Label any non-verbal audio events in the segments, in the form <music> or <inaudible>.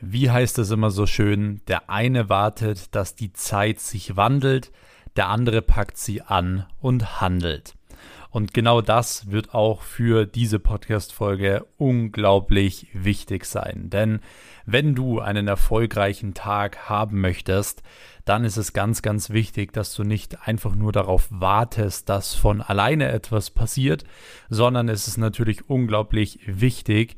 Wie heißt es immer so schön, der eine wartet, dass die Zeit sich wandelt, der andere packt sie an und handelt. Und genau das wird auch für diese Podcast-Folge unglaublich wichtig sein. Denn wenn du einen erfolgreichen Tag haben möchtest, dann ist es ganz, ganz wichtig, dass du nicht einfach nur darauf wartest, dass von alleine etwas passiert, sondern es ist natürlich unglaublich wichtig,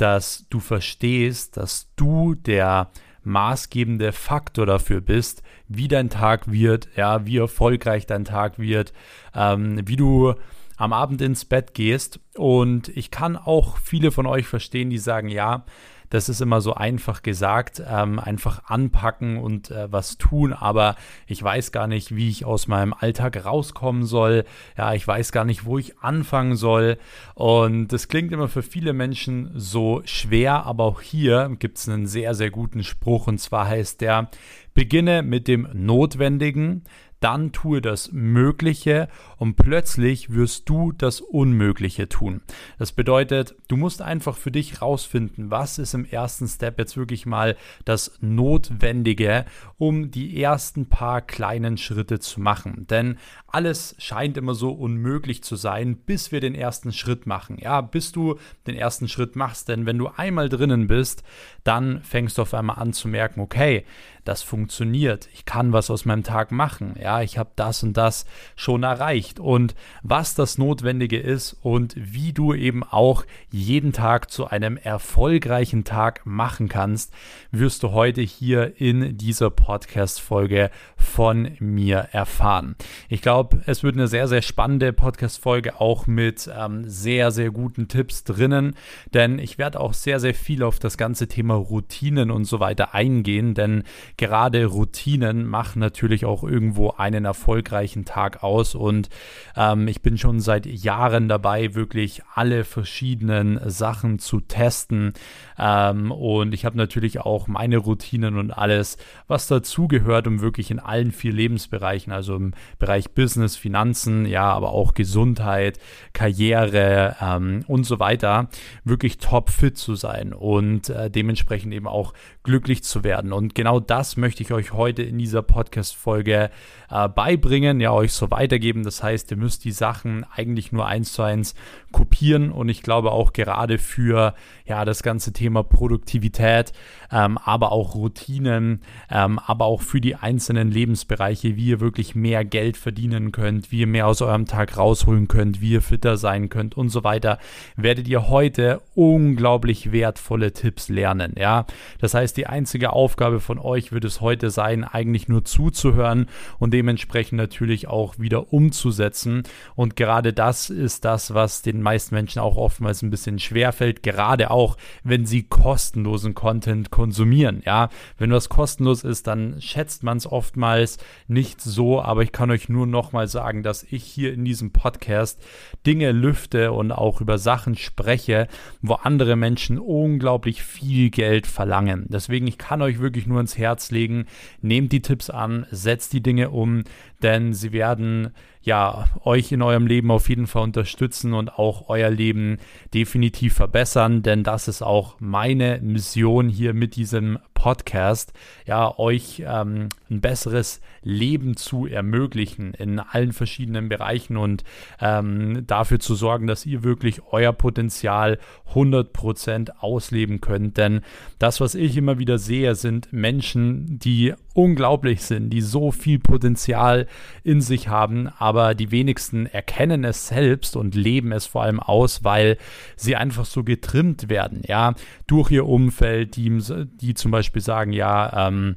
dass du verstehst, dass du der maßgebende Faktor dafür bist, wie dein Tag wird, ja, wie erfolgreich dein Tag wird, ähm, wie du am Abend ins Bett gehst. Und ich kann auch viele von euch verstehen, die sagen, ja, das ist immer so einfach gesagt, ähm, einfach anpacken und äh, was tun, aber ich weiß gar nicht, wie ich aus meinem Alltag rauskommen soll. Ja, ich weiß gar nicht, wo ich anfangen soll. Und das klingt immer für viele Menschen so schwer, aber auch hier gibt es einen sehr, sehr guten Spruch und zwar heißt der, beginne mit dem Notwendigen, dann tue das Mögliche und plötzlich wirst du das Unmögliche tun. Das bedeutet, du musst einfach für dich rausfinden, was ist im ersten Step jetzt wirklich mal das Notwendige, um die ersten paar kleinen Schritte zu machen. Denn alles scheint immer so unmöglich zu sein, bis wir den ersten Schritt machen. Ja, bis du den ersten Schritt machst. Denn wenn du einmal drinnen bist, dann fängst du auf einmal an zu merken, okay, das funktioniert. Ich kann was aus meinem Tag machen. Ja, ich habe das und das schon erreicht. Und was das Notwendige ist und wie du eben auch jeden Tag zu einem erfolgreichen Tag machen kannst, wirst du heute hier in dieser Podcast-Folge von mir erfahren. Ich glaube, es wird eine sehr, sehr spannende Podcast-Folge auch mit ähm, sehr, sehr guten Tipps drinnen, denn ich werde auch sehr, sehr viel auf das ganze Thema Routinen und so weiter eingehen, denn gerade Routinen machen natürlich auch irgendwo einen erfolgreichen Tag aus. Und ähm, ich bin schon seit Jahren dabei, wirklich alle verschiedenen Sachen zu testen ähm, und ich habe natürlich auch meine Routinen und alles, was dazugehört, um wirklich in allen vier Lebensbereichen, also im Bereich Business, Finanzen, ja, aber auch Gesundheit, Karriere ähm, und so weiter, wirklich top fit zu sein und äh, dementsprechend eben auch glücklich zu werden. Und genau das möchte ich euch heute in dieser Podcast-Folge äh, beibringen, ja, euch so weitergeben. Das heißt, ihr müsst die Sachen eigentlich nur eins zu eins kopieren und ich glaube auch gerade für ja das ganze Thema Produktivität, ähm, aber auch Routinen, ähm, aber auch für die einzelnen Lebensbereiche, wie ihr wirklich mehr Geld verdienen könnt, wie ihr mehr aus eurem Tag rausholen könnt, wie ihr fitter sein könnt und so weiter, werdet ihr heute unglaublich wertvolle Tipps lernen. Ja, das heißt, die einzige Aufgabe von euch wird es heute sein, eigentlich nur zuzuhören und dementsprechend natürlich auch wieder umzusetzen. Und gerade das ist das, was den meisten Menschen auch oftmals ein bisschen schwerfällt, gerade auch, wenn sie kostenlosen Content konsumieren. Ja, wenn was kostenlos ist, dann schätzt man es oftmals nicht so, aber ich kann euch nur nochmal sagen, dass ich hier in diesem Podcast Dinge lüfte und auch über Sachen spreche, wo andere Menschen unglaublich viel Geld verlangen. Deswegen, ich kann euch wirklich nur ins Herz legen, nehmt die Tipps an, setzt die Dinge um, denn sie werden ja euch in eurem Leben auf jeden Fall unterstützen und auch euer Leben definitiv verbessern, denn das ist auch meine Mission hier mit diesem Podcast, ja, euch ähm, ein besseres Leben zu ermöglichen in allen verschiedenen Bereichen und ähm, dafür zu sorgen, dass ihr wirklich euer Potenzial 100% ausleben könnt. Denn das, was ich immer wieder sehe, sind Menschen, die unglaublich sind, die so viel Potenzial in sich haben, aber die wenigsten erkennen es selbst und leben es vor allem aus, weil sie einfach so getrimmt werden, ja, durch ihr Umfeld, die, die zum Beispiel sagen, ja, ähm,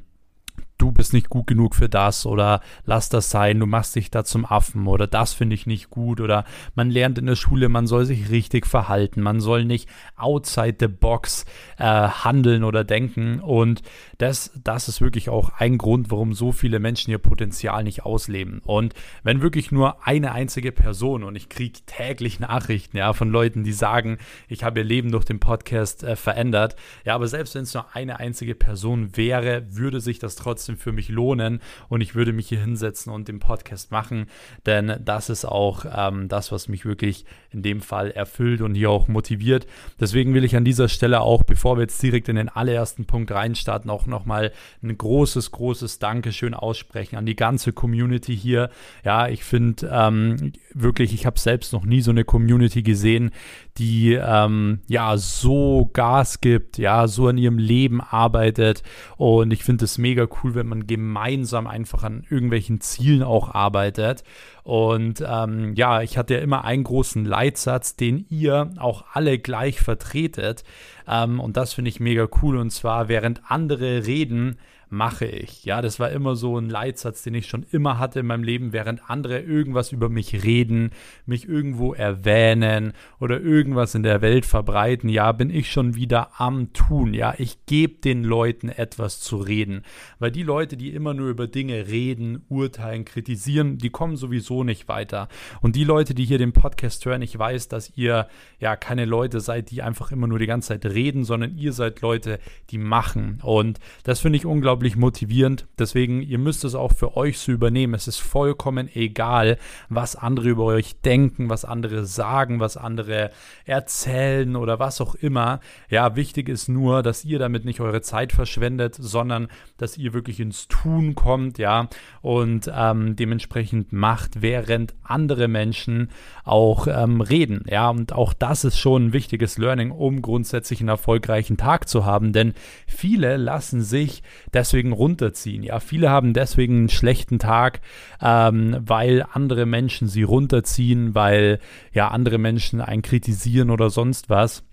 du bist nicht gut genug für das oder lass das sein, du machst dich da zum Affen oder das finde ich nicht gut oder man lernt in der Schule, man soll sich richtig verhalten, man soll nicht outside the box äh, handeln oder denken und das, das ist wirklich auch ein Grund, warum so viele Menschen ihr Potenzial nicht ausleben und wenn wirklich nur eine einzige Person und ich kriege täglich Nachrichten ja, von Leuten, die sagen, ich habe ihr Leben durch den Podcast äh, verändert, ja, aber selbst wenn es nur eine einzige Person wäre, würde sich das trotzdem trotzdem für mich lohnen und ich würde mich hier hinsetzen und den Podcast machen, denn das ist auch ähm, das, was mich wirklich in dem Fall erfüllt und hier auch motiviert. Deswegen will ich an dieser Stelle auch, bevor wir jetzt direkt in den allerersten Punkt reinstarten, auch nochmal ein großes, großes Dankeschön aussprechen an die ganze Community hier. Ja, ich finde ähm, wirklich, ich habe selbst noch nie so eine Community gesehen, die ähm, ja so Gas gibt, ja, so an ihrem Leben arbeitet. Und ich finde es mega cool, wenn man gemeinsam einfach an irgendwelchen Zielen auch arbeitet. Und ähm, ja, ich hatte ja immer einen großen Leitsatz, den ihr auch alle gleich vertretet. Ähm, und das finde ich mega cool. Und zwar, während andere reden, mache ich. Ja, das war immer so ein Leitsatz, den ich schon immer hatte in meinem Leben, während andere irgendwas über mich reden, mich irgendwo erwähnen oder irgendwas in der Welt verbreiten. Ja, bin ich schon wieder am Tun. Ja, ich gebe den Leuten etwas zu reden. Weil die Leute, die immer nur über Dinge reden, urteilen, kritisieren, die kommen sowieso nicht weiter. Und die Leute, die hier den Podcast hören, ich weiß, dass ihr ja keine Leute seid, die einfach immer nur die ganze Zeit reden, sondern ihr seid Leute, die machen. Und das finde ich unglaublich unglaublich motivierend. Deswegen, ihr müsst es auch für euch so übernehmen. Es ist vollkommen egal, was andere über euch denken, was andere sagen, was andere erzählen oder was auch immer. Ja, wichtig ist nur, dass ihr damit nicht eure Zeit verschwendet, sondern dass ihr wirklich ins Tun kommt, ja, und ähm, dementsprechend macht, während andere Menschen auch ähm, reden, ja, und auch das ist schon ein wichtiges Learning, um grundsätzlich einen erfolgreichen Tag zu haben, denn viele lassen sich deswegen runterziehen, ja, viele haben deswegen einen schlechten Tag, ähm, weil andere Menschen sie runterziehen, weil ja andere Menschen einen kritisieren oder sonst was.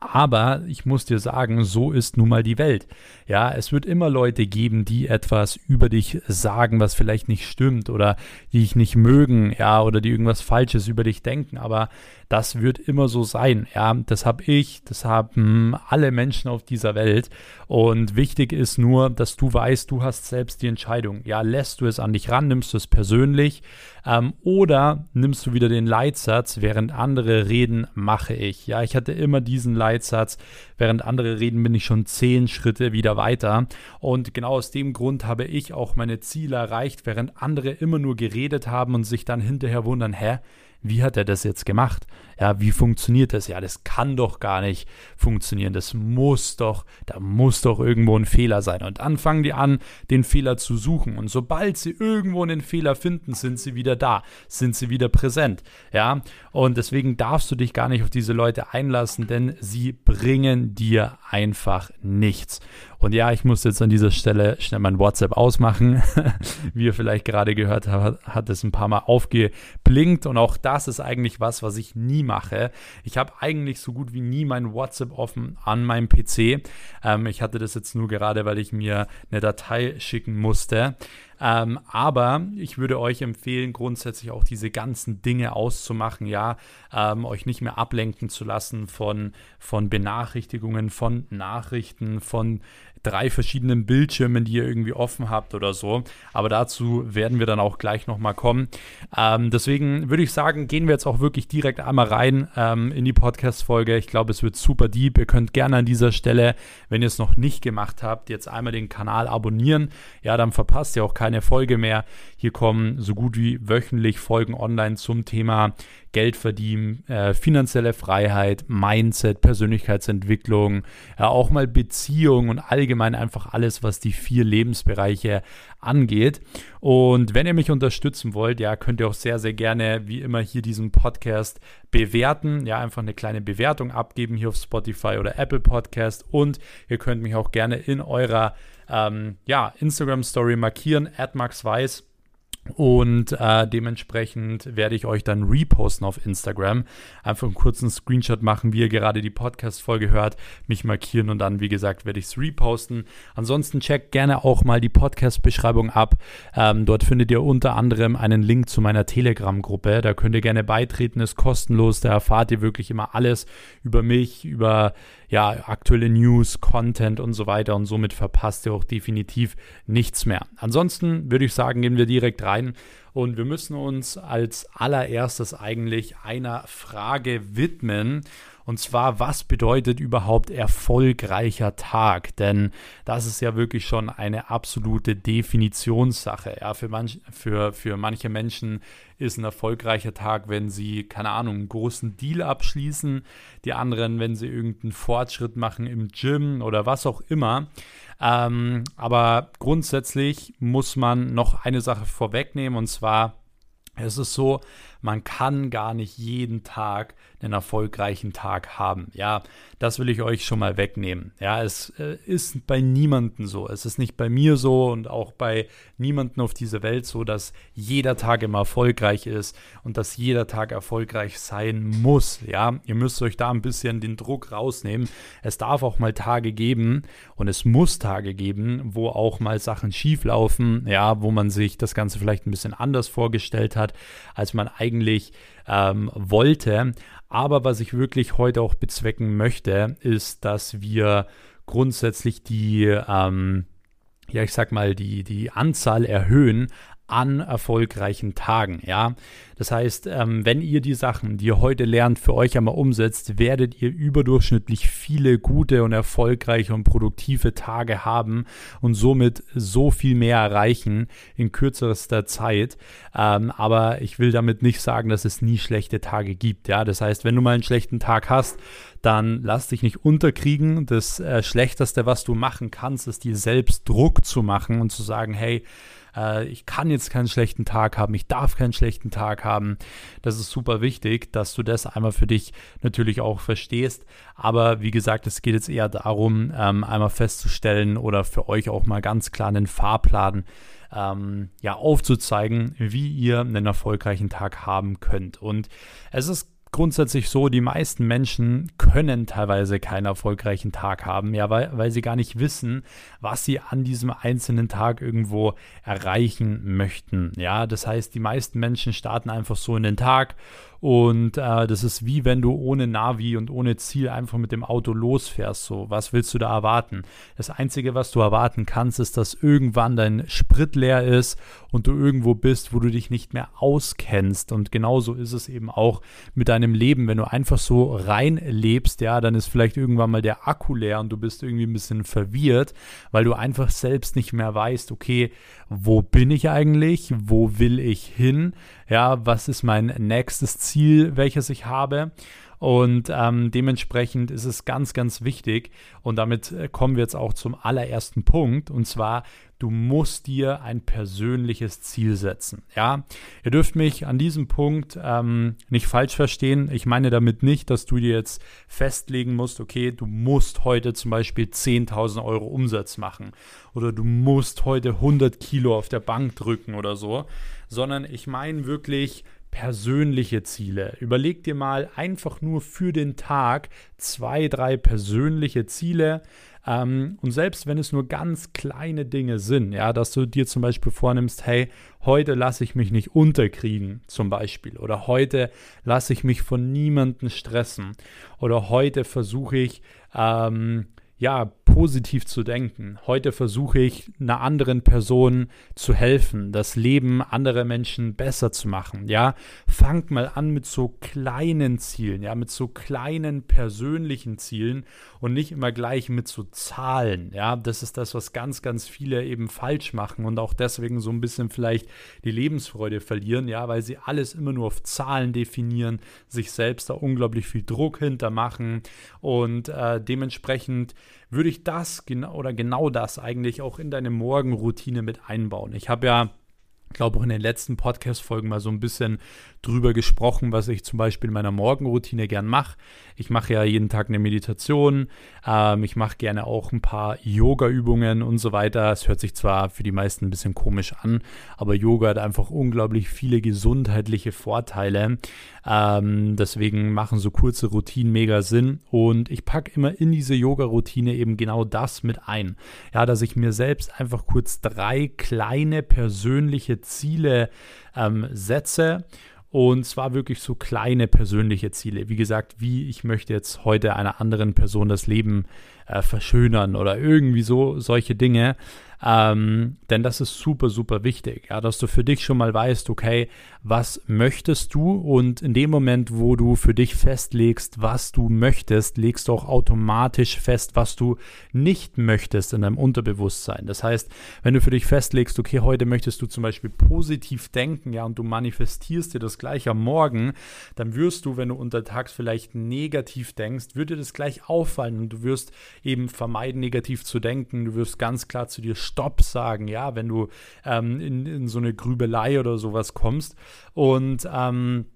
Aber ich muss dir sagen, so ist nun mal die Welt. Ja, es wird immer Leute geben, die etwas über dich sagen, was vielleicht nicht stimmt oder die dich nicht mögen, ja, oder die irgendwas Falsches über dich denken. Aber das wird immer so sein. Ja, das habe ich, das haben alle Menschen auf dieser Welt. Und wichtig ist nur, dass du weißt, du hast selbst die Entscheidung. Ja, lässt du es an dich ran, nimmst du es persönlich ähm, oder nimmst du wieder den Leitsatz, während andere reden, mache ich. Ja, ich hatte immer diesen Leitsatz, während andere reden, bin ich schon zehn Schritte wieder weiter. Und genau aus dem Grund habe ich auch meine Ziele erreicht, während andere immer nur geredet haben und sich dann hinterher wundern, hä? Wie hat er das jetzt gemacht? Ja, wie funktioniert das? Ja, das kann doch gar nicht funktionieren. Das muss doch, da muss doch irgendwo ein Fehler sein. Und dann fangen die an, den Fehler zu suchen. Und sobald sie irgendwo einen Fehler finden, sind sie wieder da, sind sie wieder präsent. Ja, und deswegen darfst du dich gar nicht auf diese Leute einlassen, denn sie bringen dir einfach nichts. Und ja, ich muss jetzt an dieser Stelle schnell mein WhatsApp ausmachen. <laughs> Wie ihr vielleicht gerade gehört habt, hat es ein paar Mal aufgeblinkt. Und auch das ist eigentlich was, was ich nie mache. Ich habe eigentlich so gut wie nie mein WhatsApp offen an meinem PC. Ähm, ich hatte das jetzt nur gerade, weil ich mir eine Datei schicken musste. Ähm, aber ich würde euch empfehlen, grundsätzlich auch diese ganzen Dinge auszumachen, ja, ähm, euch nicht mehr ablenken zu lassen von, von Benachrichtigungen, von Nachrichten, von drei verschiedenen Bildschirmen, die ihr irgendwie offen habt oder so. Aber dazu werden wir dann auch gleich nochmal kommen. Ähm, deswegen würde ich sagen, gehen wir jetzt auch wirklich direkt einmal rein ähm, in die Podcast-Folge. Ich glaube, es wird super deep. Ihr könnt gerne an dieser Stelle, wenn ihr es noch nicht gemacht habt, jetzt einmal den Kanal abonnieren. Ja, dann verpasst ihr auch keine Folge mehr. Hier kommen so gut wie wöchentlich Folgen online zum Thema Geld verdienen, äh, finanzielle Freiheit, Mindset, Persönlichkeitsentwicklung, ja, auch mal Beziehung und allgemein einfach alles, was die vier Lebensbereiche angeht. Und wenn ihr mich unterstützen wollt, ja, könnt ihr auch sehr, sehr gerne, wie immer, hier diesen Podcast bewerten. Ja, einfach eine kleine Bewertung abgeben hier auf Spotify oder Apple Podcast. Und ihr könnt mich auch gerne in eurer ähm, ja, Instagram Story markieren, at Weiß. Und äh, dementsprechend werde ich euch dann reposten auf Instagram. Einfach einen kurzen Screenshot machen, wie ihr gerade die Podcast-Folge hört, mich markieren und dann, wie gesagt, werde ich es reposten. Ansonsten checkt gerne auch mal die Podcast-Beschreibung ab. Ähm, dort findet ihr unter anderem einen Link zu meiner Telegram-Gruppe. Da könnt ihr gerne beitreten, ist kostenlos. Da erfahrt ihr wirklich immer alles über mich, über ja, aktuelle News, Content und so weiter und somit verpasst ihr auch definitiv nichts mehr. Ansonsten würde ich sagen, gehen wir direkt rein und wir müssen uns als allererstes eigentlich einer Frage widmen. Und zwar, was bedeutet überhaupt erfolgreicher Tag? Denn das ist ja wirklich schon eine absolute Definitionssache. Ja, für, manch, für, für manche Menschen ist ein erfolgreicher Tag, wenn sie, keine Ahnung, einen großen Deal abschließen. Die anderen, wenn sie irgendeinen Fortschritt machen im Gym oder was auch immer. Ähm, aber grundsätzlich muss man noch eine Sache vorwegnehmen und zwar, es ist so, man kann gar nicht jeden Tag einen erfolgreichen Tag haben. Ja, das will ich euch schon mal wegnehmen. Ja, es äh, ist bei niemandem so. Es ist nicht bei mir so und auch bei niemandem auf dieser Welt so, dass jeder Tag immer erfolgreich ist und dass jeder Tag erfolgreich sein muss. Ja, ihr müsst euch da ein bisschen den Druck rausnehmen. Es darf auch mal Tage geben und es muss Tage geben, wo auch mal Sachen schief laufen. Ja, wo man sich das Ganze vielleicht ein bisschen anders vorgestellt hat, als man eigentlich ähm, wollte. Aber was ich wirklich heute auch bezwecken möchte, ist, dass wir grundsätzlich die, ähm, ja, ich sag mal, die, die Anzahl erhöhen an erfolgreichen Tagen. Ja, das heißt, ähm, wenn ihr die Sachen, die ihr heute lernt, für euch einmal umsetzt, werdet ihr überdurchschnittlich viele gute und erfolgreiche und produktive Tage haben und somit so viel mehr erreichen in kürzester Zeit. Ähm, aber ich will damit nicht sagen, dass es nie schlechte Tage gibt. Ja, das heißt, wenn du mal einen schlechten Tag hast, dann lass dich nicht unterkriegen. Das äh, Schlechteste, was du machen kannst, ist dir selbst Druck zu machen und zu sagen, hey, äh, ich kann jetzt keinen schlechten Tag haben, ich darf keinen schlechten Tag haben. Das ist super wichtig, dass du das einmal für dich natürlich auch verstehst. Aber wie gesagt, es geht jetzt eher darum, ähm, einmal festzustellen oder für euch auch mal ganz klar einen Fahrplan ähm, ja, aufzuzeigen, wie ihr einen erfolgreichen Tag haben könnt. Und es ist grundsätzlich so, die meisten Menschen können teilweise keinen erfolgreichen Tag haben, ja, weil, weil sie gar nicht wissen, was sie an diesem einzelnen Tag irgendwo erreichen möchten. Ja, das heißt, die meisten Menschen starten einfach so in den Tag und äh, das ist wie wenn du ohne Navi und ohne Ziel einfach mit dem Auto losfährst. So, was willst du da erwarten? Das Einzige, was du erwarten kannst, ist, dass irgendwann dein Sprit leer ist und du irgendwo bist, wo du dich nicht mehr auskennst. Und genauso ist es eben auch mit deinem Leben. Wenn du einfach so rein lebst, ja, dann ist vielleicht irgendwann mal der Akku leer und du bist irgendwie ein bisschen verwirrt, weil du einfach selbst nicht mehr weißt, okay, wo bin ich eigentlich? Wo will ich hin? Ja, was ist mein nächstes Ziel, welches ich habe? Und ähm, dementsprechend ist es ganz, ganz wichtig. Und damit äh, kommen wir jetzt auch zum allerersten Punkt. Und zwar, du musst dir ein persönliches Ziel setzen. Ja, ihr dürft mich an diesem Punkt ähm, nicht falsch verstehen. Ich meine damit nicht, dass du dir jetzt festlegen musst, okay, du musst heute zum Beispiel 10.000 Euro Umsatz machen oder du musst heute 100 Kilo auf der Bank drücken oder so, sondern ich meine wirklich persönliche Ziele. Überleg dir mal einfach nur für den Tag zwei, drei persönliche Ziele. Ähm, und selbst wenn es nur ganz kleine Dinge sind, ja, dass du dir zum Beispiel vornimmst, hey, heute lasse ich mich nicht unterkriegen, zum Beispiel, oder heute lasse ich mich von niemandem stressen, oder heute versuche ich, ähm, ja, positiv zu denken. Heute versuche ich einer anderen Person zu helfen, das Leben anderer Menschen besser zu machen. Ja, fangt mal an mit so kleinen Zielen, ja, mit so kleinen persönlichen Zielen und nicht immer gleich mit so Zahlen. Ja, das ist das, was ganz, ganz viele eben falsch machen und auch deswegen so ein bisschen vielleicht die Lebensfreude verlieren, ja, weil sie alles immer nur auf Zahlen definieren, sich selbst da unglaublich viel Druck hintermachen und äh, dementsprechend würde ich das genau oder genau das eigentlich auch in deine Morgenroutine mit einbauen. Ich habe ja glaube auch in den letzten Podcast-Folgen mal so ein bisschen drüber gesprochen, was ich zum Beispiel in meiner Morgenroutine gern mache. Ich mache ja jeden Tag eine Meditation, ähm, ich mache gerne auch ein paar Yoga-Übungen und so weiter. Es hört sich zwar für die meisten ein bisschen komisch an, aber Yoga hat einfach unglaublich viele gesundheitliche Vorteile. Ähm, deswegen machen so kurze Routinen mega Sinn und ich packe immer in diese Yoga-Routine eben genau das mit ein. Ja, dass ich mir selbst einfach kurz drei kleine persönliche Ziele ähm, setze und zwar wirklich so kleine persönliche Ziele. Wie gesagt, wie ich möchte jetzt heute einer anderen Person das Leben äh, verschönern oder irgendwie so solche Dinge. Ähm, denn das ist super, super wichtig, ja, dass du für dich schon mal weißt, okay, was möchtest du? Und in dem Moment, wo du für dich festlegst, was du möchtest, legst du auch automatisch fest, was du nicht möchtest in deinem Unterbewusstsein. Das heißt, wenn du für dich festlegst, okay, heute möchtest du zum Beispiel positiv denken, ja, und du manifestierst dir das gleich am Morgen, dann wirst du, wenn du untertags vielleicht negativ denkst, würde das gleich auffallen und du wirst eben vermeiden, negativ zu denken. Du wirst ganz klar zu dir Stopp sagen, ja, wenn du ähm, in, in so eine Grübelei oder sowas kommst. Und ähm,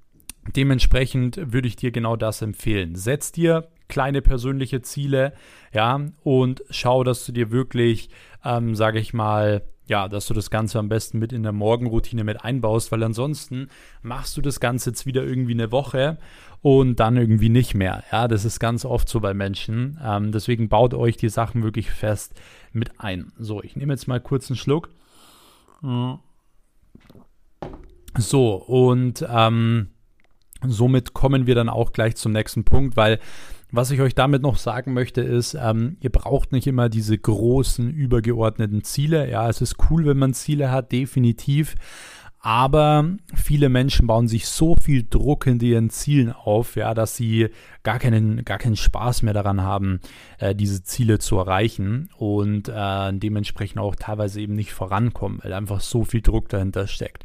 dementsprechend würde ich dir genau das empfehlen. Setz dir kleine persönliche Ziele, ja, und schau, dass du dir wirklich, ähm, sage ich mal, ja, dass du das Ganze am besten mit in der Morgenroutine mit einbaust, weil ansonsten machst du das Ganze jetzt wieder irgendwie eine Woche und dann irgendwie nicht mehr. Ja, das ist ganz oft so bei Menschen. Ähm, deswegen baut euch die Sachen wirklich fest mit ein. So, ich nehme jetzt mal kurz einen Schluck. So, und ähm, somit kommen wir dann auch gleich zum nächsten Punkt, weil was ich euch damit noch sagen möchte, ist, ähm, ihr braucht nicht immer diese großen, übergeordneten Ziele. Ja, es ist cool, wenn man Ziele hat, definitiv. Aber viele Menschen bauen sich so viel Druck in ihren Zielen auf, ja, dass sie gar keinen, gar keinen Spaß mehr daran haben, äh, diese Ziele zu erreichen und äh, dementsprechend auch teilweise eben nicht vorankommen, weil einfach so viel Druck dahinter steckt.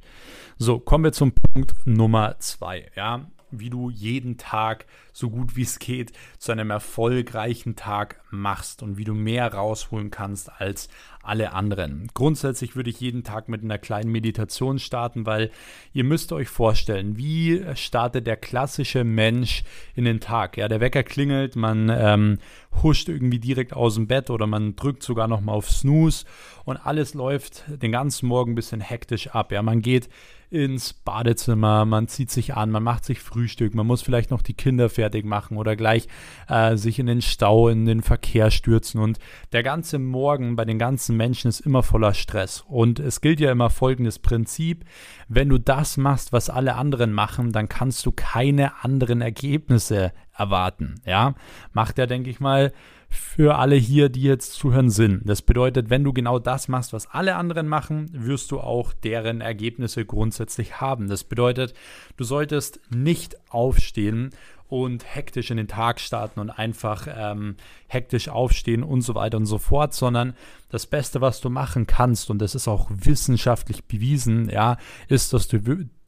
So, kommen wir zum Punkt Nummer zwei. Ja, wie du jeden Tag so gut wie es geht zu einem erfolgreichen Tag machst und wie du mehr rausholen kannst als alle anderen. Grundsätzlich würde ich jeden Tag mit einer kleinen Meditation starten, weil ihr müsst euch vorstellen, wie startet der klassische Mensch in den Tag. Ja, der Wecker klingelt, man ähm, huscht irgendwie direkt aus dem Bett oder man drückt sogar noch mal auf Snooze und alles läuft den ganzen Morgen ein bisschen hektisch ab. Ja, man geht ins Badezimmer, man zieht sich an, man macht sich Frühstück, man muss vielleicht noch die Kinder fertig machen oder gleich äh, sich in den Stau, in den Verkehr stürzen. Und der ganze Morgen bei den ganzen Menschen ist immer voller Stress. Und es gilt ja immer folgendes Prinzip, wenn du das machst, was alle anderen machen, dann kannst du keine anderen Ergebnisse erwarten. Ja, macht ja, denke ich mal, für alle hier, die jetzt zuhören, Sinn. Das bedeutet, wenn du genau das machst, was alle anderen machen, wirst du auch deren Ergebnisse grundsätzlich haben. Das bedeutet, du solltest nicht aufstehen und hektisch in den Tag starten und einfach ähm, hektisch aufstehen und so weiter und so fort, sondern das Beste, was du machen kannst, und das ist auch wissenschaftlich bewiesen, ja, ist, dass du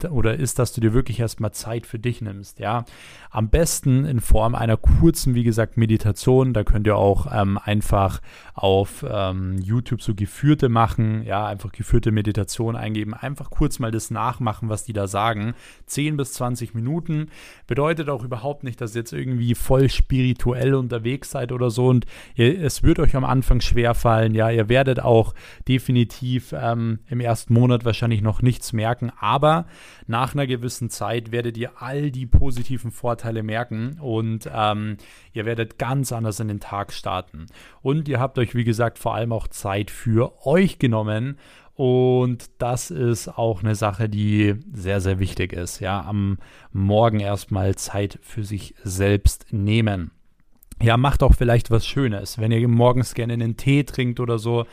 oder ist, dass du dir wirklich erstmal Zeit für dich nimmst, ja. Am besten in Form einer kurzen, wie gesagt, Meditation. Da könnt ihr auch ähm, einfach auf ähm, YouTube so geführte machen, ja, einfach geführte Meditation eingeben, einfach kurz mal das nachmachen, was die da sagen. 10 bis 20 Minuten bedeutet auch überhaupt nicht, dass ihr jetzt irgendwie voll spirituell unterwegs seid oder so und ihr, es wird euch am Anfang schwer fallen, ihr werdet auch definitiv ähm, im ersten Monat wahrscheinlich noch nichts merken, aber nach einer gewissen Zeit werdet ihr all die positiven Vorteile merken und ähm, ihr werdet ganz anders in den Tag starten. Und ihr habt euch, wie gesagt, vor allem auch Zeit für euch genommen. Und das ist auch eine Sache, die sehr, sehr wichtig ist. Ja, am Morgen erstmal Zeit für sich selbst nehmen ja, macht auch vielleicht was Schönes. Wenn ihr morgens gerne einen Tee trinkt oder so,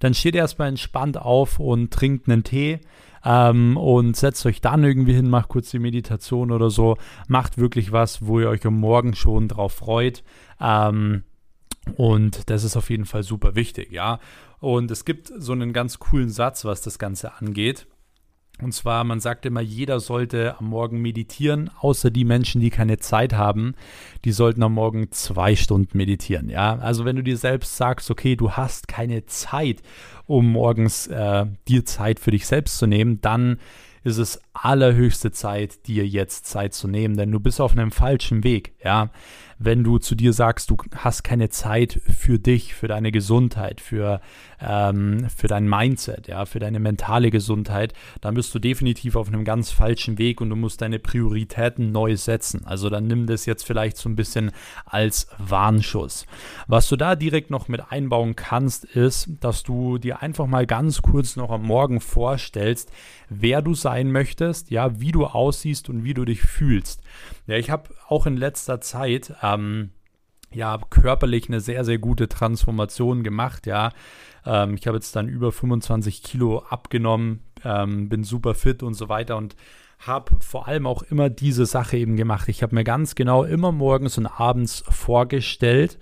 dann steht erstmal entspannt auf und trinkt einen Tee ähm, und setzt euch dann irgendwie hin, macht kurz die Meditation oder so. Macht wirklich was, wo ihr euch am Morgen schon drauf freut. Ähm, und das ist auf jeden Fall super wichtig, ja. Und es gibt so einen ganz coolen Satz, was das Ganze angeht. Und zwar, man sagt immer, jeder sollte am Morgen meditieren, außer die Menschen, die keine Zeit haben, die sollten am Morgen zwei Stunden meditieren. Ja, also wenn du dir selbst sagst, okay, du hast keine Zeit, um morgens äh, dir Zeit für dich selbst zu nehmen, dann ist es allerhöchste Zeit, dir jetzt Zeit zu nehmen, denn du bist auf einem falschen Weg. Ja, wenn du zu dir sagst, du hast keine Zeit für dich, für deine Gesundheit, für, ähm, für dein Mindset, ja, für deine mentale Gesundheit, dann bist du definitiv auf einem ganz falschen Weg und du musst deine Prioritäten neu setzen. Also dann nimm das jetzt vielleicht so ein bisschen als Warnschuss. Was du da direkt noch mit einbauen kannst, ist, dass du dir einfach mal ganz kurz noch am Morgen vorstellst, wer du sein möchtest, ja, wie du aussiehst und wie du dich fühlst. Ja, ich habe auch in letzter Zeit ähm, ja, körperlich eine sehr, sehr gute Transformation gemacht, ja. Ähm, ich habe jetzt dann über 25 Kilo abgenommen, ähm, bin super fit und so weiter und habe vor allem auch immer diese Sache eben gemacht. Ich habe mir ganz genau immer morgens und abends vorgestellt,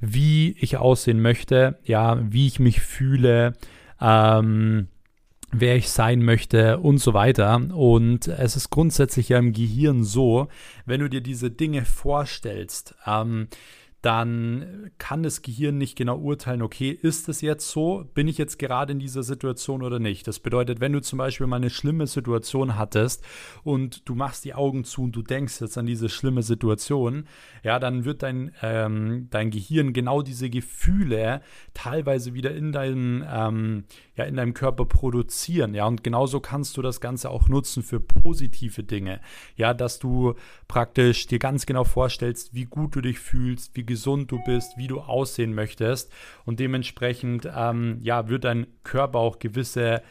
wie ich aussehen möchte, ja, wie ich mich fühle, ähm, wer ich sein möchte und so weiter. Und es ist grundsätzlich ja im Gehirn so, wenn du dir diese Dinge vorstellst, ähm, dann kann das Gehirn nicht genau urteilen, okay, ist es jetzt so? Bin ich jetzt gerade in dieser Situation oder nicht? Das bedeutet, wenn du zum Beispiel mal eine schlimme Situation hattest und du machst die Augen zu und du denkst jetzt an diese schlimme Situation, ja, dann wird dein, ähm, dein Gehirn genau diese Gefühle teilweise wieder in deinem, ähm, ja, in deinem Körper produzieren, ja, und genauso kannst du das Ganze auch nutzen für positive Dinge, ja, dass du praktisch dir ganz genau vorstellst, wie gut du dich fühlst, wie gesund du bist, wie du aussehen möchtest. Und dementsprechend ähm, ja, wird dein Körper auch gewisse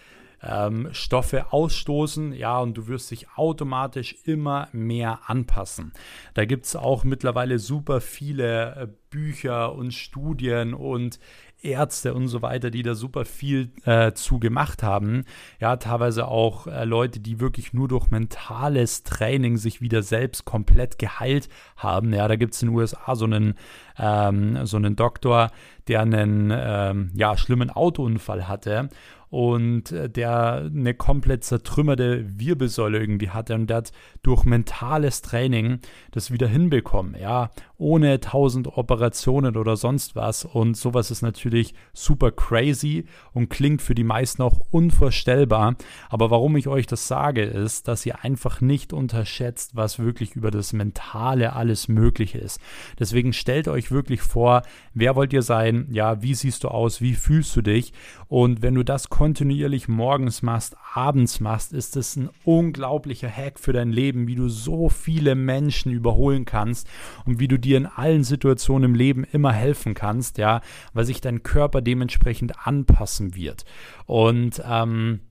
ähm, Stoffe ausstoßen, ja, und du wirst dich automatisch immer mehr anpassen. Da gibt es auch mittlerweile super viele äh, Bücher und Studien und Ärzte und so weiter, die da super viel äh, zu gemacht haben. Ja, teilweise auch äh, Leute, die wirklich nur durch mentales Training sich wieder selbst komplett geheilt haben. Ja, da gibt es in den USA so einen, ähm, so einen Doktor, der einen ähm, ja, schlimmen Autounfall hatte und äh, der eine komplett zertrümmerte Wirbelsäule irgendwie hatte und der hat durch mentales Training das wieder hinbekommen, ja, ohne tausend Operationen oder sonst was. Und sowas ist natürlich super crazy und klingt für die meisten auch unvorstellbar, aber warum ich euch das sage, ist, dass ihr einfach nicht unterschätzt, was wirklich über das Mentale alles möglich ist. Deswegen stellt euch wirklich vor, wer wollt ihr sein, ja, wie siehst du aus, wie fühlst du dich? Und wenn du das kontinuierlich morgens machst, abends machst, ist es ein unglaublicher Hack für dein Leben, wie du so viele Menschen überholen kannst und wie du dir in allen Situationen im Leben immer helfen kannst, ja, weil sich dein Körper dementsprechend anpassen wird. Und ähm,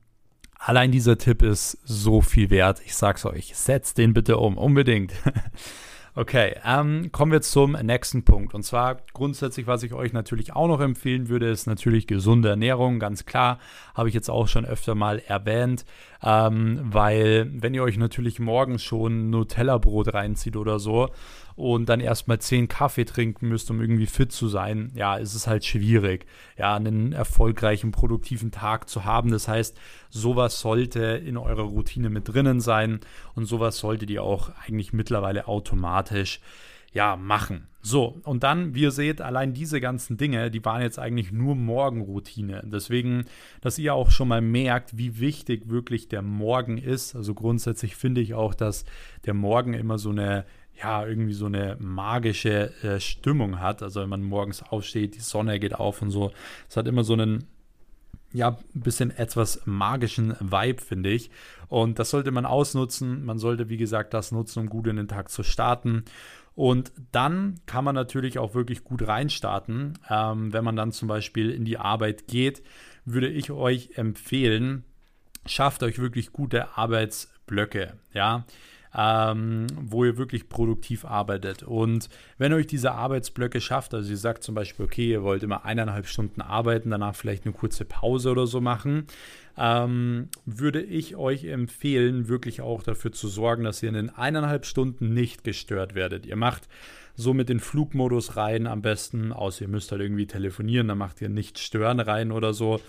allein dieser Tipp ist so viel wert. Ich sag's euch, setzt den bitte um, unbedingt. <laughs> Okay, ähm, kommen wir zum nächsten Punkt. Und zwar grundsätzlich, was ich euch natürlich auch noch empfehlen würde, ist natürlich gesunde Ernährung. Ganz klar, habe ich jetzt auch schon öfter mal erwähnt, ähm, weil wenn ihr euch natürlich morgens schon Nutella-Brot reinzieht oder so, und dann erstmal zehn Kaffee trinken müsst, um irgendwie fit zu sein, ja, ist es halt schwierig, ja, einen erfolgreichen, produktiven Tag zu haben. Das heißt, sowas sollte in eurer Routine mit drinnen sein und sowas solltet ihr auch eigentlich mittlerweile automatisch ja, machen. So, und dann, wie ihr seht, allein diese ganzen Dinge, die waren jetzt eigentlich nur Morgenroutine. Deswegen, dass ihr auch schon mal merkt, wie wichtig wirklich der Morgen ist. Also grundsätzlich finde ich auch, dass der Morgen immer so eine ja, irgendwie so eine magische äh, Stimmung hat. Also wenn man morgens aufsteht, die Sonne geht auf und so. Es hat immer so einen, ja, ein bisschen etwas magischen Vibe, finde ich. Und das sollte man ausnutzen. Man sollte, wie gesagt, das nutzen, um gut in den Tag zu starten. Und dann kann man natürlich auch wirklich gut reinstarten. Ähm, wenn man dann zum Beispiel in die Arbeit geht, würde ich euch empfehlen, schafft euch wirklich gute Arbeitsblöcke. Ja, ähm, wo ihr wirklich produktiv arbeitet. Und wenn euch diese Arbeitsblöcke schafft, also ihr sagt zum Beispiel, okay, ihr wollt immer eineinhalb Stunden arbeiten, danach vielleicht eine kurze Pause oder so machen, ähm, würde ich euch empfehlen, wirklich auch dafür zu sorgen, dass ihr in den eineinhalb Stunden nicht gestört werdet. Ihr macht so mit den Flugmodus rein am besten, außer ihr müsst halt irgendwie telefonieren, dann macht ihr nicht stören rein oder so.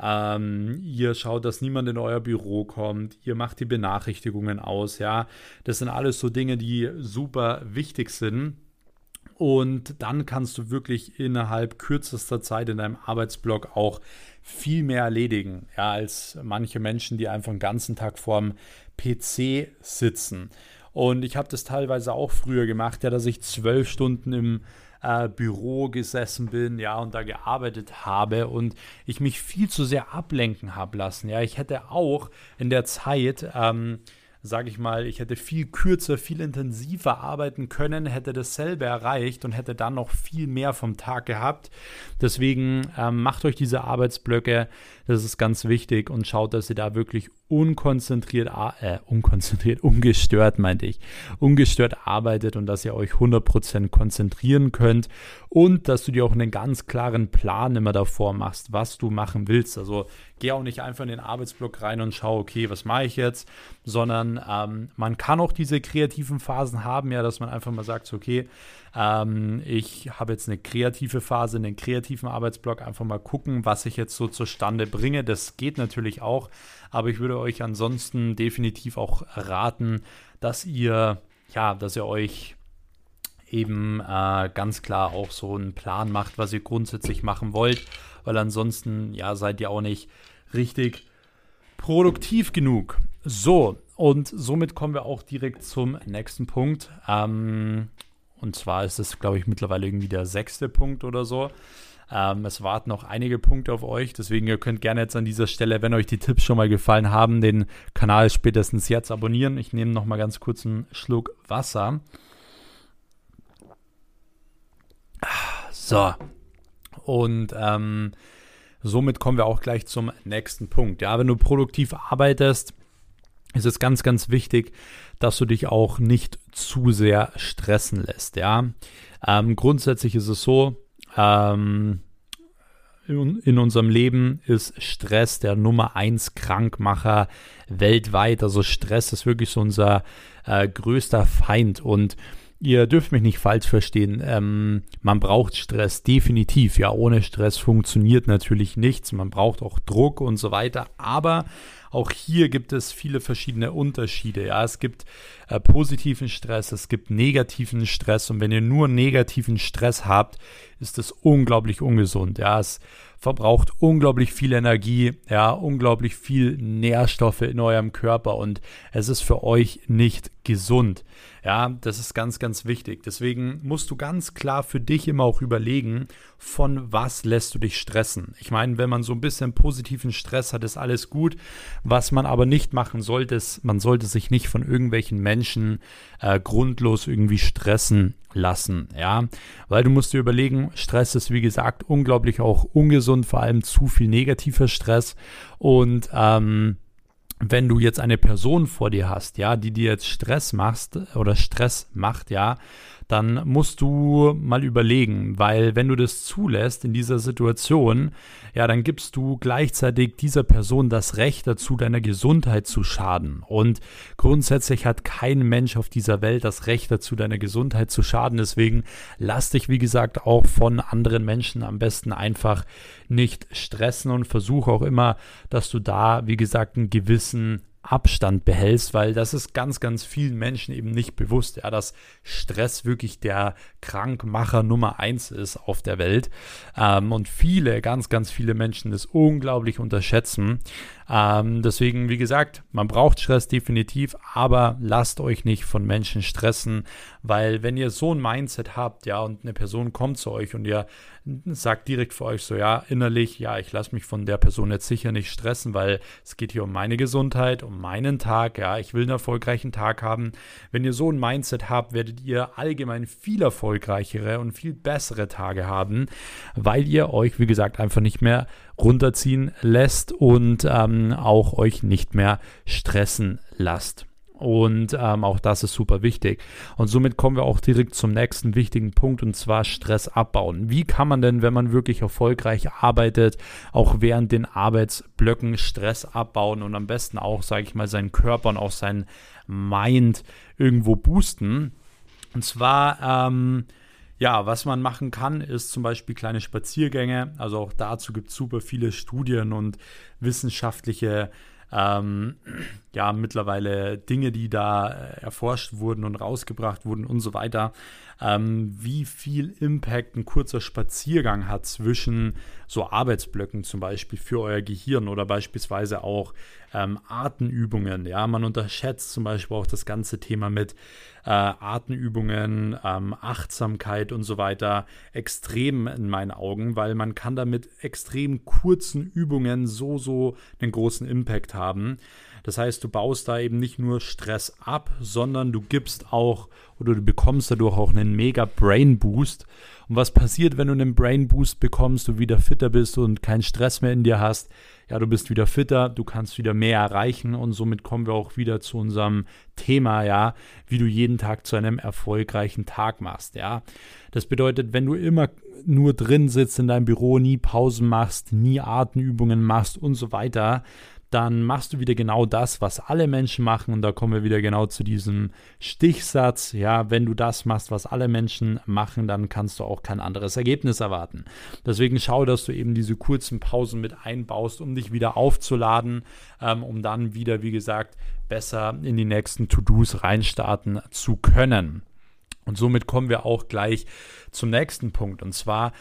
Ähm, ihr schaut, dass niemand in euer Büro kommt. Ihr macht die Benachrichtigungen aus. Ja, das sind alles so Dinge, die super wichtig sind. Und dann kannst du wirklich innerhalb kürzester Zeit in deinem Arbeitsblock auch viel mehr erledigen, ja, als manche Menschen, die einfach den ganzen Tag vorm PC sitzen. Und ich habe das teilweise auch früher gemacht, ja, dass ich zwölf Stunden im äh, Büro gesessen bin, ja, und da gearbeitet habe und ich mich viel zu sehr ablenken habe lassen. Ja, ich hätte auch in der Zeit, ähm, sage ich mal, ich hätte viel kürzer, viel intensiver arbeiten können, hätte dasselbe erreicht und hätte dann noch viel mehr vom Tag gehabt. Deswegen ähm, macht euch diese Arbeitsblöcke, das ist ganz wichtig und schaut, dass ihr da wirklich unkonzentriert, äh, unkonzentriert, <laughs> ungestört meinte ich, ungestört arbeitet und dass ihr euch 100% konzentrieren könnt und dass du dir auch einen ganz klaren Plan immer davor machst, was du machen willst. Also geh auch nicht einfach in den Arbeitsblock rein und schau, okay, was mache ich jetzt, sondern ähm, man kann auch diese kreativen Phasen haben, ja, dass man einfach mal sagt, okay, ähm, ich habe jetzt eine kreative Phase, einen kreativen Arbeitsblock, einfach mal gucken, was ich jetzt so zustande bringe. Das geht natürlich auch, aber ich würde euch ansonsten definitiv auch raten, dass ihr, ja, dass ihr euch eben äh, ganz klar auch so einen Plan macht, was ihr grundsätzlich machen wollt, weil ansonsten ja seid ihr auch nicht richtig produktiv genug. So, und somit kommen wir auch direkt zum nächsten Punkt. Ähm, und zwar ist es, glaube ich, mittlerweile irgendwie der sechste Punkt oder so. Ähm, es warten noch einige Punkte auf euch, deswegen ihr könnt gerne jetzt an dieser Stelle, wenn euch die Tipps schon mal gefallen haben, den Kanal spätestens jetzt abonnieren. Ich nehme noch mal ganz kurz einen Schluck Wasser. So. Und ähm, somit kommen wir auch gleich zum nächsten Punkt. Ja, wenn du produktiv arbeitest, ist es ganz, ganz wichtig, dass du dich auch nicht zu sehr stressen lässt. Ja, ähm, grundsätzlich ist es so, ähm, in, in, unserem Leben ist Stress der Nummer eins Krankmacher weltweit. Also Stress ist wirklich so unser äh, größter Feind und ihr dürft mich nicht falsch verstehen. Ähm, man braucht Stress, definitiv. Ja, ohne Stress funktioniert natürlich nichts. Man braucht auch Druck und so weiter. Aber auch hier gibt es viele verschiedene Unterschiede. Ja, es gibt äh, positiven Stress, es gibt negativen Stress. Und wenn ihr nur negativen Stress habt, ist das unglaublich ungesund. Ja, es verbraucht unglaublich viel Energie, ja, unglaublich viel Nährstoffe in eurem Körper und es ist für euch nicht gesund. Ja, das ist ganz, ganz wichtig. Deswegen musst du ganz klar für dich immer auch überlegen, von was lässt du dich stressen. Ich meine, wenn man so ein bisschen positiven Stress hat, ist alles gut. Was man aber nicht machen sollte, ist, man sollte sich nicht von irgendwelchen Menschen äh, grundlos irgendwie stressen lassen, ja, weil du musst dir überlegen, Stress ist wie gesagt unglaublich auch ungesund, vor allem zu viel negativer Stress und ähm, wenn du jetzt eine Person vor dir hast, ja, die dir jetzt Stress machst oder Stress macht, ja, dann musst du mal überlegen, weil wenn du das zulässt in dieser Situation, ja, dann gibst du gleichzeitig dieser Person das Recht dazu, deiner Gesundheit zu schaden. Und grundsätzlich hat kein Mensch auf dieser Welt das Recht dazu, deiner Gesundheit zu schaden. Deswegen lass dich, wie gesagt, auch von anderen Menschen am besten einfach nicht stressen und versuche auch immer, dass du da, wie gesagt, einen gewissen Abstand behältst, weil das ist ganz, ganz vielen Menschen eben nicht bewusst, ja, dass Stress wirklich der Krankmacher Nummer eins ist auf der Welt. Ähm, und viele, ganz, ganz viele Menschen das unglaublich unterschätzen. Ähm, deswegen, wie gesagt, man braucht Stress definitiv, aber lasst euch nicht von Menschen stressen, weil wenn ihr so ein Mindset habt, ja, und eine Person kommt zu euch und ihr sagt direkt für euch so, ja, innerlich, ja, ich lasse mich von der Person jetzt sicher nicht stressen, weil es geht hier um meine Gesundheit, um meinen Tag, ja, ich will einen erfolgreichen Tag haben. Wenn ihr so ein Mindset habt, werdet ihr allgemein viel erfolgreichere und viel bessere Tage haben, weil ihr euch, wie gesagt, einfach nicht mehr runterziehen lässt und ähm, auch euch nicht mehr stressen lasst. Und ähm, auch das ist super wichtig. Und somit kommen wir auch direkt zum nächsten wichtigen Punkt und zwar Stress abbauen. Wie kann man denn, wenn man wirklich erfolgreich arbeitet, auch während den Arbeitsblöcken Stress abbauen und am besten auch, sage ich mal, seinen Körper und auch seinen Mind irgendwo boosten? Und zwar ähm, ja, was man machen kann, ist zum Beispiel kleine Spaziergänge. Also auch dazu gibt es super viele Studien und wissenschaftliche, ähm, ja, mittlerweile Dinge, die da äh, erforscht wurden und rausgebracht wurden und so weiter ähm, wie viel Impact ein kurzer Spaziergang hat zwischen so Arbeitsblöcken zum Beispiel für euer Gehirn oder beispielsweise auch ähm, Atemübungen. Ja, man unterschätzt zum Beispiel auch das ganze Thema mit äh, Atemübungen, ähm, Achtsamkeit und so weiter extrem in meinen Augen, weil man kann damit extrem kurzen Übungen so, so einen großen Impact haben. Das heißt, du baust da eben nicht nur Stress ab, sondern du gibst auch oder du bekommst dadurch auch einen mega Brain Boost. Und was passiert, wenn du einen Brain Boost bekommst, du wieder fitter bist und keinen Stress mehr in dir hast? Ja, du bist wieder fitter, du kannst wieder mehr erreichen und somit kommen wir auch wieder zu unserem Thema, ja, wie du jeden Tag zu einem erfolgreichen Tag machst, ja. Das bedeutet, wenn du immer nur drin sitzt in deinem Büro, nie Pausen machst, nie Atemübungen machst und so weiter, dann machst du wieder genau das, was alle Menschen machen. Und da kommen wir wieder genau zu diesem Stichsatz. Ja, wenn du das machst, was alle Menschen machen, dann kannst du auch kein anderes Ergebnis erwarten. Deswegen schau, dass du eben diese kurzen Pausen mit einbaust, um dich wieder aufzuladen, ähm, um dann wieder, wie gesagt, besser in die nächsten To-Dos reinstarten zu können. Und somit kommen wir auch gleich zum nächsten Punkt. Und zwar,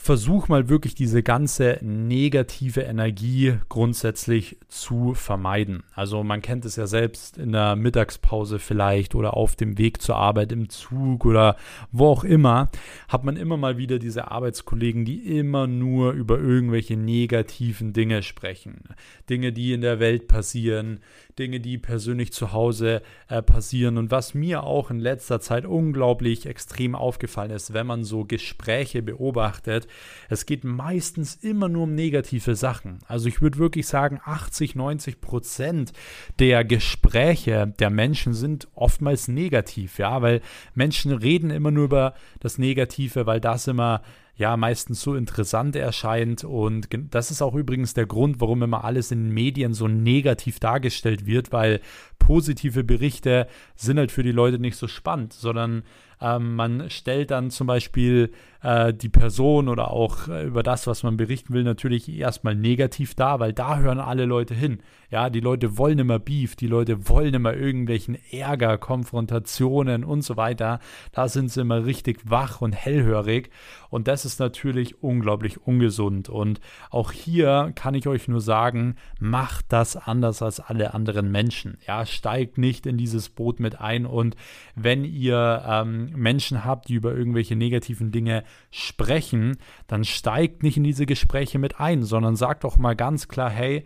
versuch mal wirklich diese ganze negative Energie grundsätzlich zu vermeiden. Also man kennt es ja selbst in der Mittagspause vielleicht oder auf dem Weg zur Arbeit im Zug oder wo auch immer, hat man immer mal wieder diese Arbeitskollegen, die immer nur über irgendwelche negativen Dinge sprechen. Dinge, die in der Welt passieren, Dinge, die persönlich zu Hause äh, passieren. Und was mir auch in letzter Zeit unglaublich extrem aufgefallen ist, wenn man so Gespräche beobachtet, es geht meistens immer nur um negative Sachen. Also ich würde wirklich sagen, 80, 90 Prozent der Gespräche der Menschen sind oftmals negativ, ja, weil Menschen reden immer nur über das Negative, weil das immer ja meistens so interessant erscheint. Und das ist auch übrigens der Grund, warum immer alles in den Medien so negativ dargestellt wird, weil positive Berichte sind halt für die Leute nicht so spannend, sondern ähm, man stellt dann zum Beispiel äh, die Person oder auch äh, über das, was man berichten will, natürlich erstmal negativ dar, weil da hören alle Leute hin. Ja, die Leute wollen immer Beef, die Leute wollen immer irgendwelchen Ärger, Konfrontationen und so weiter. Da sind sie immer richtig wach und hellhörig. Und das ist natürlich unglaublich ungesund. Und auch hier kann ich euch nur sagen, macht das anders als alle anderen Menschen. Ja, steigt nicht in dieses Boot mit ein. Und wenn ihr ähm, Menschen habt, die über irgendwelche negativen Dinge sprechen, dann steigt nicht in diese Gespräche mit ein, sondern sagt doch mal ganz klar, hey,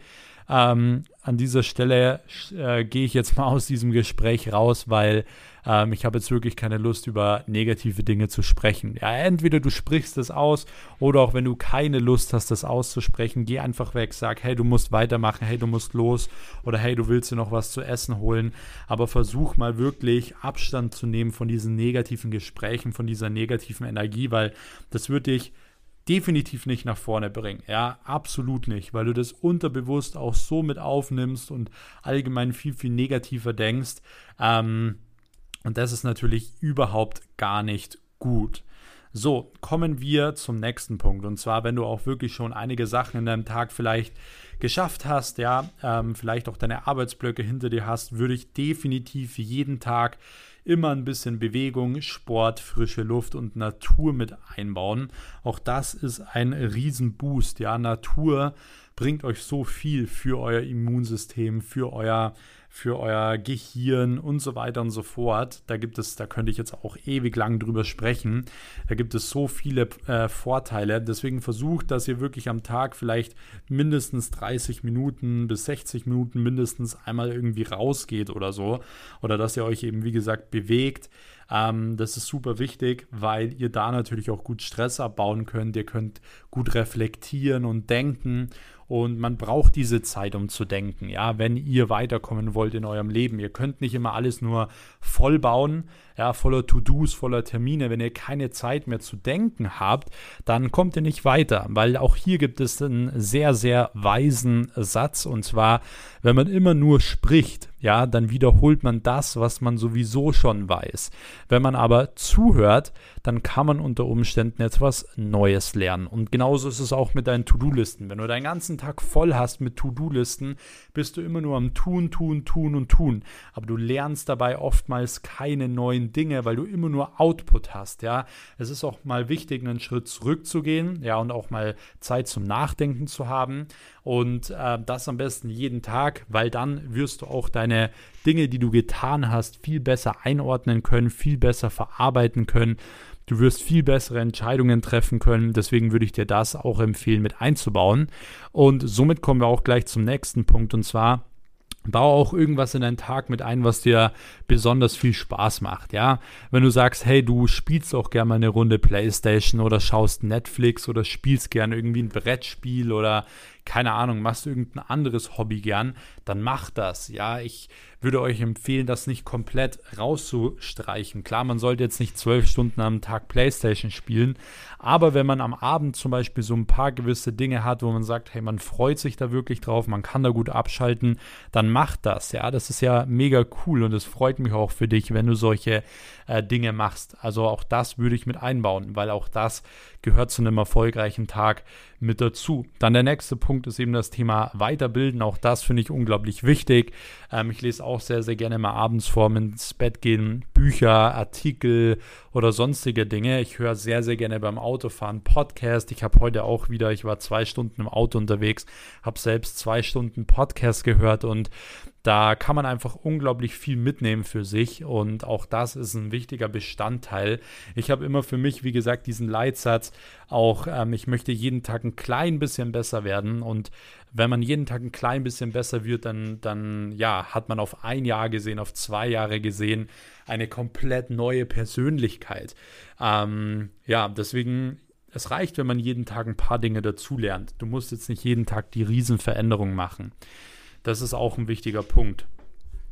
ähm, an dieser Stelle äh, gehe ich jetzt mal aus diesem Gespräch raus, weil ähm, ich habe jetzt wirklich keine Lust, über negative Dinge zu sprechen. Ja, entweder du sprichst es aus oder auch wenn du keine Lust hast, das auszusprechen, geh einfach weg, sag, hey, du musst weitermachen, hey, du musst los oder hey, du willst dir noch was zu essen holen. Aber versuch mal wirklich Abstand zu nehmen von diesen negativen Gesprächen, von dieser negativen Energie, weil das wird dich definitiv nicht nach vorne bringen. Ja, absolut nicht, weil du das unterbewusst auch so mit aufnimmst und allgemein viel, viel negativer denkst. Ähm, und das ist natürlich überhaupt gar nicht gut. So, kommen wir zum nächsten Punkt. Und zwar, wenn du auch wirklich schon einige Sachen in deinem Tag vielleicht geschafft hast, ja, ähm, vielleicht auch deine Arbeitsblöcke hinter dir hast, würde ich definitiv jeden Tag immer ein bisschen Bewegung, Sport, frische Luft und Natur mit einbauen. Auch das ist ein Riesenboost. Ja, Natur bringt euch so viel für euer Immunsystem, für euer für euer Gehirn und so weiter und so fort. Da gibt es, da könnte ich jetzt auch ewig lang drüber sprechen. Da gibt es so viele äh, Vorteile. Deswegen versucht, dass ihr wirklich am Tag vielleicht mindestens 30 Minuten bis 60 Minuten mindestens einmal irgendwie rausgeht oder so. Oder dass ihr euch eben, wie gesagt, bewegt. Ähm, das ist super wichtig, weil ihr da natürlich auch gut Stress abbauen könnt. Ihr könnt gut reflektieren und denken und man braucht diese Zeit, um zu denken, ja, wenn ihr weiterkommen wollt in eurem Leben. Ihr könnt nicht immer alles nur voll bauen, ja, voller To-Dos, voller Termine. Wenn ihr keine Zeit mehr zu denken habt, dann kommt ihr nicht weiter, weil auch hier gibt es einen sehr, sehr weisen Satz und zwar, wenn man immer nur spricht, ja, dann wiederholt man das, was man sowieso schon weiß. Wenn man aber zuhört, dann kann man unter Umständen etwas Neues lernen. Und genauso ist es auch mit deinen To-Do-Listen. Wenn du deinen ganzen Tag voll hast mit To-Do-Listen, bist du immer nur am Tun, Tun, Tun und Tun. Aber du lernst dabei oftmals keine neuen Dinge, weil du immer nur Output hast. Ja, es ist auch mal wichtig, einen Schritt zurückzugehen, ja, und auch mal Zeit zum Nachdenken zu haben. Und äh, das am besten jeden Tag, weil dann wirst du auch deine Dinge, die du getan hast, viel besser einordnen können, viel besser verarbeiten können. Du wirst viel bessere Entscheidungen treffen können. Deswegen würde ich dir das auch empfehlen, mit einzubauen. Und somit kommen wir auch gleich zum nächsten Punkt. Und zwar, Bau auch irgendwas in deinen Tag mit ein, was dir besonders viel Spaß macht, ja. Wenn du sagst, hey, du spielst auch gerne mal eine Runde Playstation oder schaust Netflix oder spielst gerne irgendwie ein Brettspiel oder keine Ahnung, machst du irgendein anderes Hobby gern, dann mach das. Ja, ich würde euch empfehlen, das nicht komplett rauszustreichen. Klar, man sollte jetzt nicht zwölf Stunden am Tag Playstation spielen, aber wenn man am Abend zum Beispiel so ein paar gewisse Dinge hat, wo man sagt, hey, man freut sich da wirklich drauf, man kann da gut abschalten, dann macht das. Ja, das ist ja mega cool und es freut mich auch für dich, wenn du solche äh, Dinge machst. Also auch das würde ich mit einbauen, weil auch das gehört zu einem erfolgreichen Tag mit dazu. Dann der nächste Punkt ist eben das Thema Weiterbilden. Auch das finde ich unglaublich wichtig. Ähm, ich lese auch sehr, sehr gerne mal abends vorm ins Bett gehen Bücher, Artikel oder sonstige Dinge. Ich höre sehr, sehr gerne beim Autofahren Podcast. Ich habe heute auch wieder, ich war zwei Stunden im Auto unterwegs, habe selbst zwei Stunden Podcast gehört und da kann man einfach unglaublich viel mitnehmen für sich und auch das ist ein wichtiger Bestandteil. Ich habe immer für mich, wie gesagt, diesen Leitsatz, auch ähm, ich möchte jeden Tag ein klein bisschen besser werden und wenn man jeden Tag ein klein bisschen besser wird, dann, dann ja, hat man auf ein Jahr gesehen, auf zwei Jahre gesehen, eine komplett neue Persönlichkeit. Ähm, ja, deswegen es reicht, wenn man jeden Tag ein paar Dinge dazulernt. Du musst jetzt nicht jeden Tag die Riesenveränderung machen. Das ist auch ein wichtiger Punkt.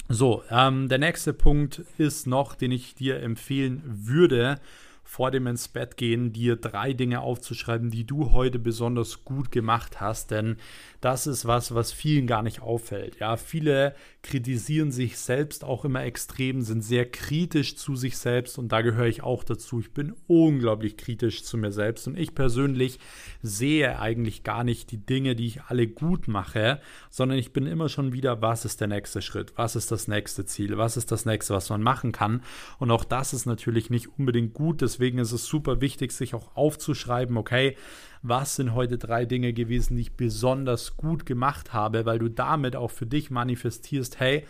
So, ähm, der nächste Punkt ist noch, den ich dir empfehlen würde, vor dem ins Bett gehen, dir drei Dinge aufzuschreiben, die du heute besonders gut gemacht hast, denn das ist was, was vielen gar nicht auffällt. Ja, viele kritisieren sich selbst auch immer extrem, sind sehr kritisch zu sich selbst und da gehöre ich auch dazu. Ich bin unglaublich kritisch zu mir selbst und ich persönlich sehe eigentlich gar nicht die Dinge, die ich alle gut mache, sondern ich bin immer schon wieder, was ist der nächste Schritt? Was ist das nächste Ziel? Was ist das nächste, was man machen kann? Und auch das ist natürlich nicht unbedingt gut, deswegen ist es super wichtig, sich auch aufzuschreiben, okay, was sind heute drei Dinge gewesen, die ich besonders gut gemacht habe, weil du damit auch für dich manifestierst, hey,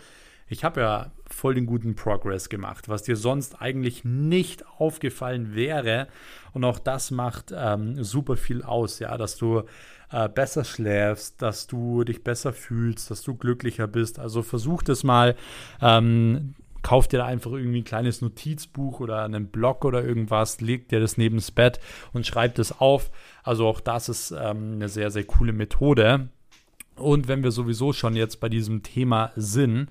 ich habe ja voll den guten Progress gemacht, was dir sonst eigentlich nicht aufgefallen wäre. Und auch das macht ähm, super viel aus, ja, dass du äh, besser schläfst, dass du dich besser fühlst, dass du glücklicher bist. Also versuch das mal, ähm, kauf dir da einfach irgendwie ein kleines Notizbuch oder einen Blog oder irgendwas, leg dir das neben das Bett und schreib das auf. Also auch das ist ähm, eine sehr, sehr coole Methode. Und wenn wir sowieso schon jetzt bei diesem Thema sind,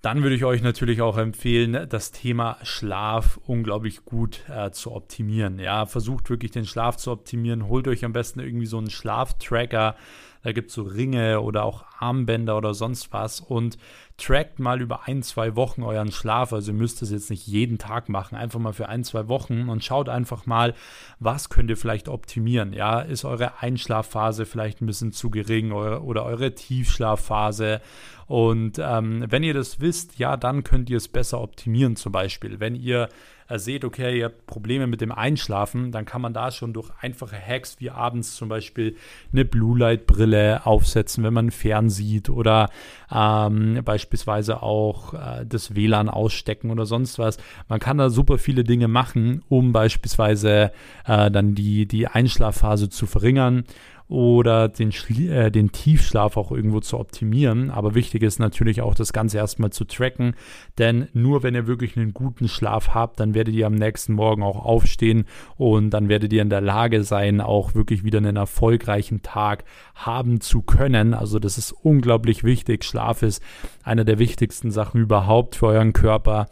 dann würde ich euch natürlich auch empfehlen, das Thema Schlaf unglaublich gut äh, zu optimieren. Ja, versucht wirklich den Schlaf zu optimieren. Holt euch am besten irgendwie so einen Schlaftracker. Da gibt es so Ringe oder auch Armbänder oder sonst was und trackt mal über ein, zwei Wochen euren Schlaf. Also ihr müsst es jetzt nicht jeden Tag machen, einfach mal für ein, zwei Wochen und schaut einfach mal, was könnt ihr vielleicht optimieren. Ja, ist eure Einschlafphase vielleicht ein bisschen zu gering oder eure Tiefschlafphase und ähm, wenn ihr das wisst, ja, dann könnt ihr es besser optimieren zum Beispiel. Wenn ihr äh, seht, okay, ihr habt Probleme mit dem Einschlafen, dann kann man da schon durch einfache Hacks wie abends zum Beispiel eine Blue Light Brille aufsetzen, wenn man fern sieht oder ähm, beispielsweise auch äh, das WLAN ausstecken oder sonst was. Man kann da super viele Dinge machen, um beispielsweise äh, dann die, die Einschlafphase zu verringern oder den, äh, den Tiefschlaf auch irgendwo zu optimieren. Aber wichtig ist natürlich auch das Ganze erstmal zu tracken, denn nur wenn ihr wirklich einen guten Schlaf habt, dann werdet ihr am nächsten Morgen auch aufstehen und dann werdet ihr in der Lage sein, auch wirklich wieder einen erfolgreichen Tag haben zu können. Also das ist unglaublich wichtig. Schlaf ist einer der wichtigsten Sachen überhaupt für euren Körper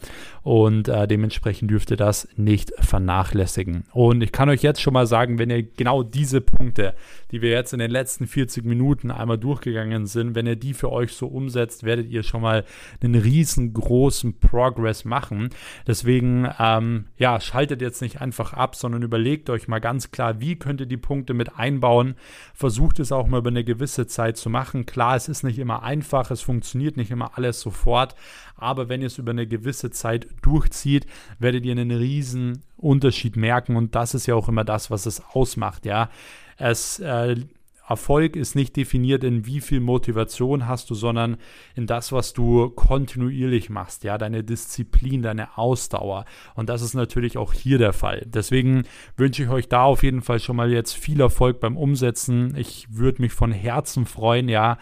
und äh, dementsprechend dürft ihr das nicht vernachlässigen. Und ich kann euch jetzt schon mal sagen, wenn ihr genau diese Punkte, die wir jetzt in den letzten 40 Minuten einmal durchgegangen sind, wenn ihr die für euch so umsetzt, werdet ihr schon mal einen riesengroßen Progress machen. Deswegen, ähm, ja, schaltet jetzt nicht einfach ab, sondern überlegt euch mal ganz klar, wie könnt ihr die Punkte mit einbauen. Versucht es auch mal über eine gewisse Zeit zu machen. Klar, es ist nicht immer einfach, es funktioniert nicht immer alles sofort, aber wenn ihr es über eine gewisse Zeit durchzieht, werdet ihr einen riesen Unterschied merken und das ist ja auch immer das, was es ausmacht, ja. Es äh, Erfolg ist nicht definiert in wie viel Motivation hast du, sondern in das, was du kontinuierlich machst, ja, deine Disziplin, deine Ausdauer. Und das ist natürlich auch hier der Fall. Deswegen wünsche ich euch da auf jeden Fall schon mal jetzt viel Erfolg beim Umsetzen. Ich würde mich von Herzen freuen, ja,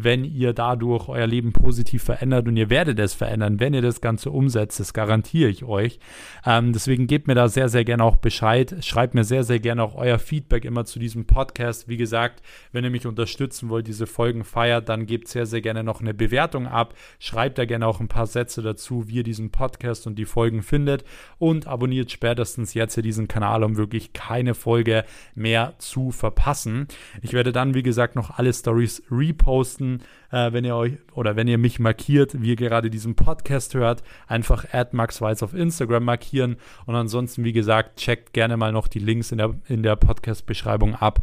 wenn ihr dadurch euer Leben positiv verändert und ihr werdet es verändern, wenn ihr das Ganze umsetzt, das garantiere ich euch. Ähm, deswegen gebt mir da sehr, sehr gerne auch Bescheid. Schreibt mir sehr, sehr gerne auch euer Feedback immer zu diesem Podcast. Wie gesagt, wenn ihr mich unterstützen wollt, diese Folgen feiert, dann gebt sehr, sehr gerne noch eine Bewertung ab. Schreibt da gerne auch ein paar Sätze dazu, wie ihr diesen Podcast und die Folgen findet und abonniert spätestens jetzt hier diesen Kanal, um wirklich keine Folge mehr zu verpassen. Ich werde dann, wie gesagt, noch alle Stories reposten posten, äh, wenn ihr euch oder wenn ihr mich markiert, wie ihr gerade diesen Podcast hört, einfach @maxweiz auf Instagram markieren und ansonsten, wie gesagt, checkt gerne mal noch die Links in der, in der Podcast-Beschreibung ab.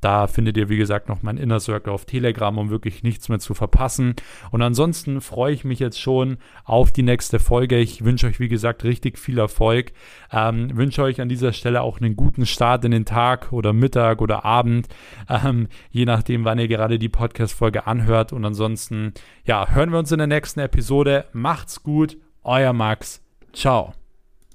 Da findet ihr, wie gesagt, noch mein Inner Circle auf Telegram, um wirklich nichts mehr zu verpassen. Und ansonsten freue ich mich jetzt schon auf die nächste Folge. Ich wünsche euch, wie gesagt, richtig viel Erfolg. Ähm, wünsche euch an dieser Stelle auch einen guten Start in den Tag oder Mittag oder Abend, ähm, je nachdem, wann ihr gerade die Podcast-Folge anhört. Und ansonsten, ja, hören wir uns in der nächsten Episode. Macht's gut, euer Max. Ciao.